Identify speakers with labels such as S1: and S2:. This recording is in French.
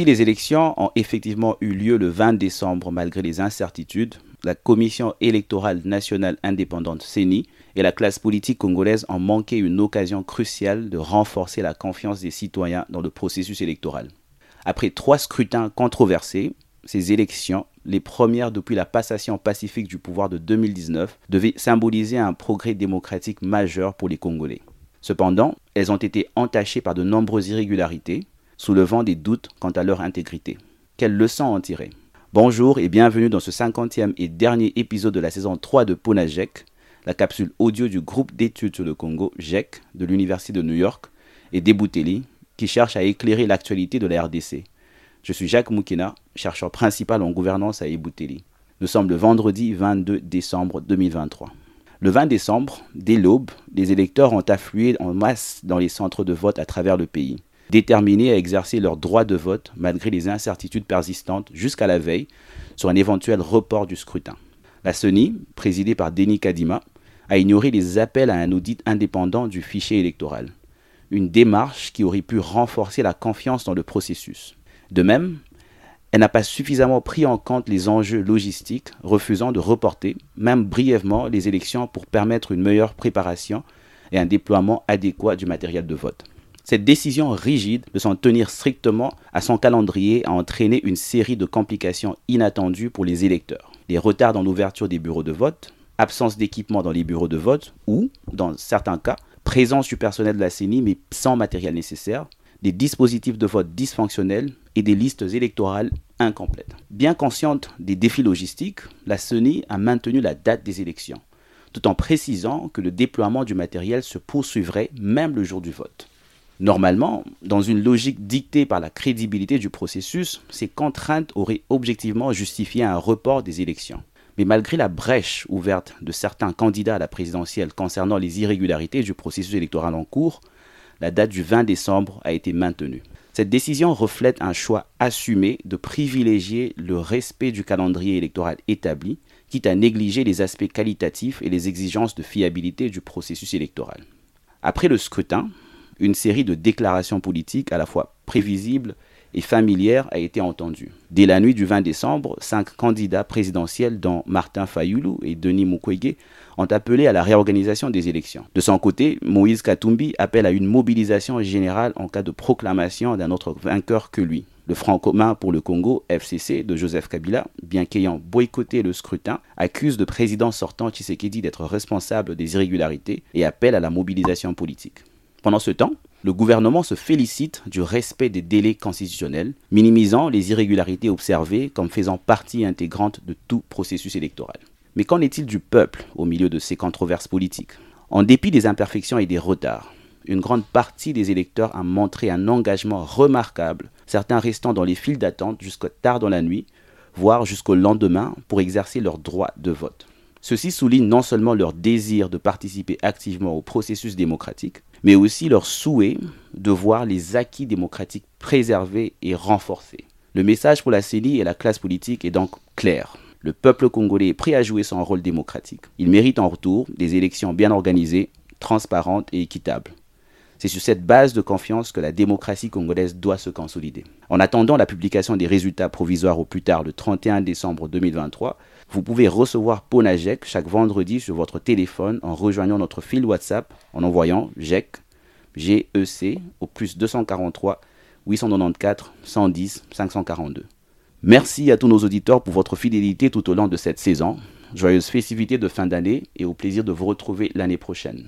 S1: Si les élections ont effectivement eu lieu le 20 décembre malgré les incertitudes, la Commission électorale nationale indépendante CENI et la classe politique congolaise ont manqué une occasion cruciale de renforcer la confiance des citoyens dans le processus électoral. Après trois scrutins controversés, ces élections, les premières depuis la passation pacifique du pouvoir de 2019, devaient symboliser un progrès démocratique majeur pour les Congolais. Cependant, elles ont été entachées par de nombreuses irrégularités, soulevant des doutes quant à leur intégrité. Quelles leçons en tirer? Bonjour et bienvenue dans ce 50e et dernier épisode de la saison 3 de Ponajek, la capsule audio du groupe d'études sur le Congo, GEC, de l'Université de New York, et Debouteli, qui cherche à éclairer l'actualité de la RDC. Je suis Jacques Moukena, chercheur principal en gouvernance à Ebouteli. Nous sommes le vendredi 22 décembre 2023. Le 20 décembre, dès l'aube, les électeurs ont afflué en masse dans les centres de vote à travers le pays, déterminés à exercer leur droit de vote malgré les incertitudes persistantes jusqu'à la veille sur un éventuel report du scrutin. La CENI, présidée par Denis Kadima, a ignoré les appels à un audit indépendant du fichier électoral une démarche qui aurait pu renforcer la confiance dans le processus. De même, elle n'a pas suffisamment pris en compte les enjeux logistiques, refusant de reporter, même brièvement, les élections pour permettre une meilleure préparation et un déploiement adéquat du matériel de vote. Cette décision rigide de s'en tenir strictement à son calendrier a entraîné une série de complications inattendues pour les électeurs. Les retards dans l'ouverture des bureaux de vote, absence d'équipement dans les bureaux de vote ou, dans certains cas, présence du personnel de la CENI mais sans matériel nécessaire, des dispositifs de vote dysfonctionnels et des listes électorales incomplètes. Bien consciente des défis logistiques, la CENI a maintenu la date des élections, tout en précisant que le déploiement du matériel se poursuivrait même le jour du vote. Normalement, dans une logique dictée par la crédibilité du processus, ces contraintes auraient objectivement justifié un report des élections. Mais malgré la brèche ouverte de certains candidats à la présidentielle concernant les irrégularités du processus électoral en cours, la date du 20 décembre a été maintenue. Cette décision reflète un choix assumé de privilégier le respect du calendrier électoral établi, quitte à négliger les aspects qualitatifs et les exigences de fiabilité du processus électoral. Après le scrutin, une série de déclarations politiques à la fois prévisibles et familière a été entendue. Dès la nuit du 20 décembre, cinq candidats présidentiels, dont Martin Fayoulou et Denis Mukwege, ont appelé à la réorganisation des élections. De son côté, Moïse Katumbi appelle à une mobilisation générale en cas de proclamation d'un autre vainqueur que lui. Le Front commun pour le Congo, FCC, de Joseph Kabila, bien qu'ayant boycotté le scrutin, accuse le président sortant Tshisekedi d'être responsable des irrégularités et appelle à la mobilisation politique. Pendant ce temps, le gouvernement se félicite du respect des délais constitutionnels, minimisant les irrégularités observées comme faisant partie intégrante de tout processus électoral. Mais qu'en est-il du peuple au milieu de ces controverses politiques? En dépit des imperfections et des retards, une grande partie des électeurs a montré un engagement remarquable, certains restant dans les files d'attente jusqu'à tard dans la nuit, voire jusqu'au lendemain pour exercer leur droit de vote. Ceci souligne non seulement leur désir de participer activement au processus démocratique, mais aussi leur souhait de voir les acquis démocratiques préservés et renforcés. Le message pour la CENI et la classe politique est donc clair. Le peuple congolais est prêt à jouer son rôle démocratique. Il mérite en retour des élections bien organisées, transparentes et équitables. C'est sur cette base de confiance que la démocratie congolaise doit se consolider. En attendant la publication des résultats provisoires au plus tard le 31 décembre 2023, vous pouvez recevoir Ponajek chaque vendredi sur votre téléphone en rejoignant notre fil WhatsApp en envoyant GEC, GEC au plus 243 894 110 542. Merci à tous nos auditeurs pour votre fidélité tout au long de cette saison. Joyeuses festivités de fin d'année et au plaisir de vous retrouver l'année prochaine.